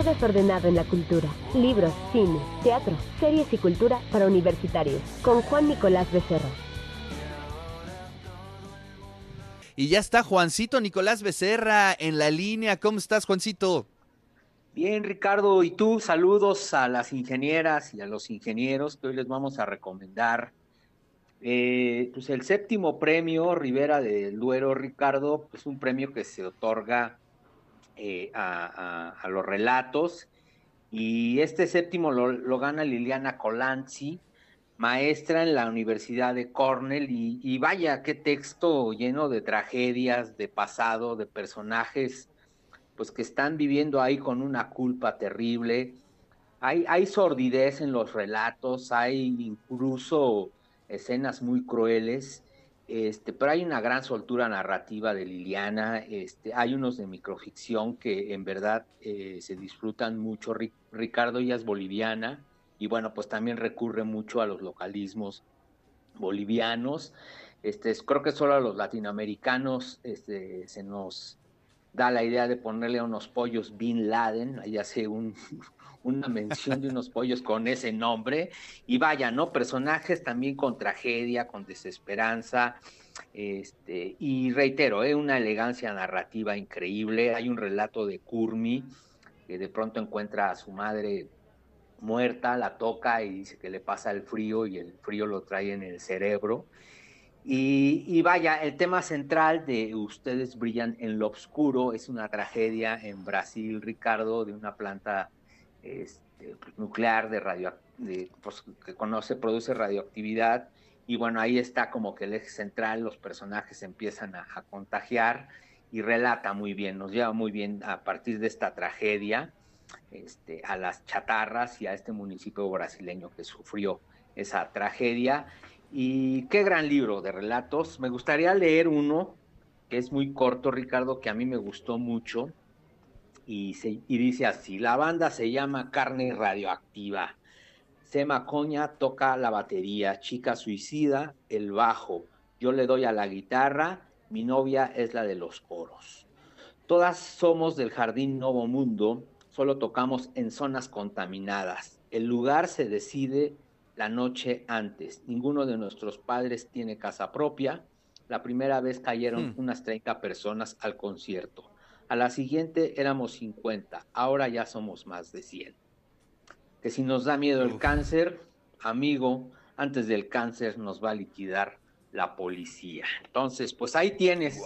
desordenado en la cultura. Libros, cine, teatro, series y cultura para universitarios. Con Juan Nicolás Becerra. Y ya está Juancito Nicolás Becerra en la línea. ¿Cómo estás, Juancito? Bien, Ricardo, y tú saludos a las ingenieras y a los ingenieros que hoy les vamos a recomendar. Eh, pues el séptimo premio Rivera del Duero, Ricardo, es pues un premio que se otorga eh, a, los relatos. Y este séptimo lo, gana Liliana Colanzi, maestra en la Universidad de Cornell. Y, vaya, qué texto lleno de tragedias, de pasado, de personajes pues que están viviendo ahí con una culpa terrible. Hay, hay sordidez en los relatos, hay incluso escenas muy crueles, este, pero hay una gran soltura narrativa de Liliana, este, hay unos de microficción que en verdad eh, se disfrutan mucho. Ricardo ella es boliviana y bueno, pues también recurre mucho a los localismos bolivianos. Este, creo que solo a los latinoamericanos este, se nos da la idea de ponerle a unos pollos Bin Laden, ahí hace un, una mención de unos pollos con ese nombre, y vaya, ¿no? Personajes también con tragedia, con desesperanza, este, y reitero, ¿eh? una elegancia narrativa increíble, hay un relato de Kurmi, que de pronto encuentra a su madre muerta, la toca y dice que le pasa el frío y el frío lo trae en el cerebro, y, vaya, el tema central de Ustedes brillan en lo oscuro es una tragedia en Brasil, Ricardo, de una planta este, pues, nuclear de radio, pues, que conoce, produce radioactividad. Y bueno, ahí está como que el eje central, los personajes empiezan a, contagiar y relata muy bien, nos lleva muy bien a partir de esta tragedia este, a las chatarras y a este municipio brasileño que sufrió esa tragedia y qué gran libro de relatos. Me gustaría leer uno que es muy corto, Ricardo, que a mí me gustó mucho. Y, dice así, la banda se llama Carne Radioactiva. Sema Coña toca la batería, Chica Suicida, el bajo. Yo le doy a la guitarra, mi novia es la de los coros. Todas somos del Jardín Novo Mundo, solo tocamos en zonas contaminadas. El lugar se decide la noche antes. Ninguno de nuestros padres tiene casa propia. La primera vez cayeron hmm. unas 30 personas al concierto. A la siguiente éramos 50, ahora ya somos más de 100. Que si nos da miedo el cáncer, amigo, antes del cáncer nos va a liquidar la policía. Entonces, pues ahí tienes,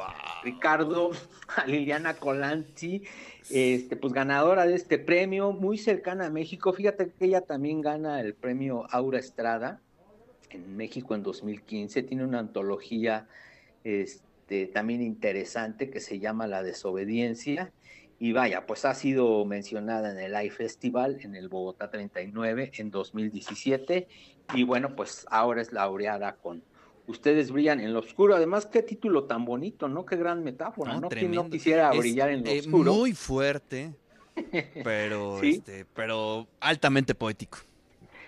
Ricardo, a Liliana Colanzi, este, pues ganadora de este premio, muy cercana a México. Fíjate que ella también gana el premio Aura Estrada en México en 2015. Tiene una antología este, también interesante que se llama La Desobediencia. Y vaya, pues ha sido mencionada en el Live Festival en el Bogotá 39 en 2017. Y bueno, pues ahora es laureada con ustedes brillan en lo oscuro. Además, qué título tan bonito, ¿no? Qué gran metáfora, ¿no? ¿Quién no quisiera brillar en lo eh, oscuro? Muy fuerte, pero, este, pero altamente poético.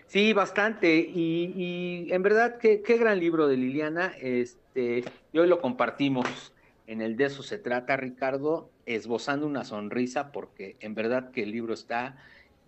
Sí, bastante. Y, en verdad, qué, qué, gran libro de Liliana. Este, y hoy lo compartimos. En el de eso se trata, Ricardo, esbozando una sonrisa, porque en verdad que el libro está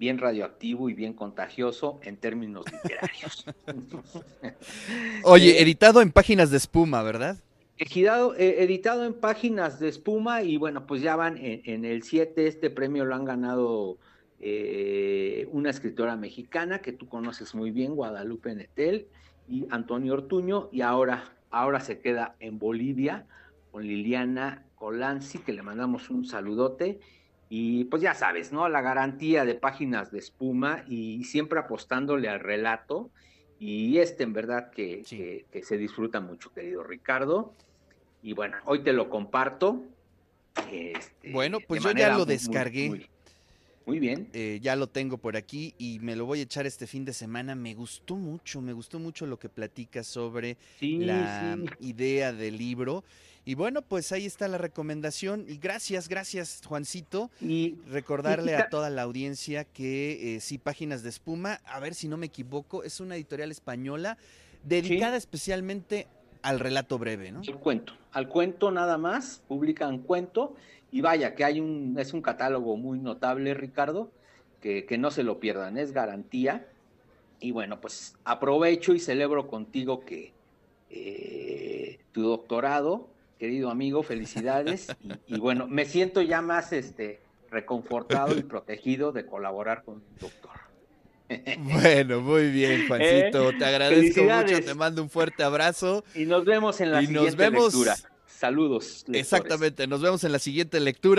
bien radioactivo y bien contagioso en términos literarios. Oye, eh, editado en páginas de espuma, ¿verdad? Editado, eh, editado en páginas de espuma y bueno, pues ya van en, el 7, este premio lo han ganado eh, una escritora mexicana que tú conoces muy bien, Guadalupe Netel y Antonio Ortuño, y ahora, ahora se queda en Bolivia con Liliana Colanzi, que le mandamos un saludote y pues ya sabes, ¿no? La garantía de páginas de espuma y siempre apostándole al relato. Y este en verdad que, se disfruta mucho, querido Ricardo. Y bueno, hoy te lo comparto. Este, bueno, pues yo ya lo descargué. Muy, bien. Eh, ya lo tengo por aquí y me lo voy a echar este fin de semana. Me gustó mucho, me gustó mucho lo que platicas sobre la idea del libro. Y bueno, pues ahí está la recomendación. Y gracias, gracias, Juancito. Y recordarle a toda la audiencia que eh, sí, Páginas de Espuma, a ver si no me equivoco, es una editorial española dedicada especialmente al relato breve, ¿no? Al cuento, al cuento nada más, publican cuento. Y vaya, que hay un, es un catálogo muy notable, Ricardo. que, no se lo pierdan, es garantía. Y bueno, pues aprovecho y celebro contigo que eh, tu doctorado, querido amigo, felicidades. Y, bueno, me siento ya más este, reconfortado y protegido de colaborar con tu doctor. Bueno, muy bien, Juancito. te agradezco mucho, te mando un fuerte abrazo. Y nos vemos en la siguiente lectura. Saludos. Exactamente, nos vemos en la siguiente lectura.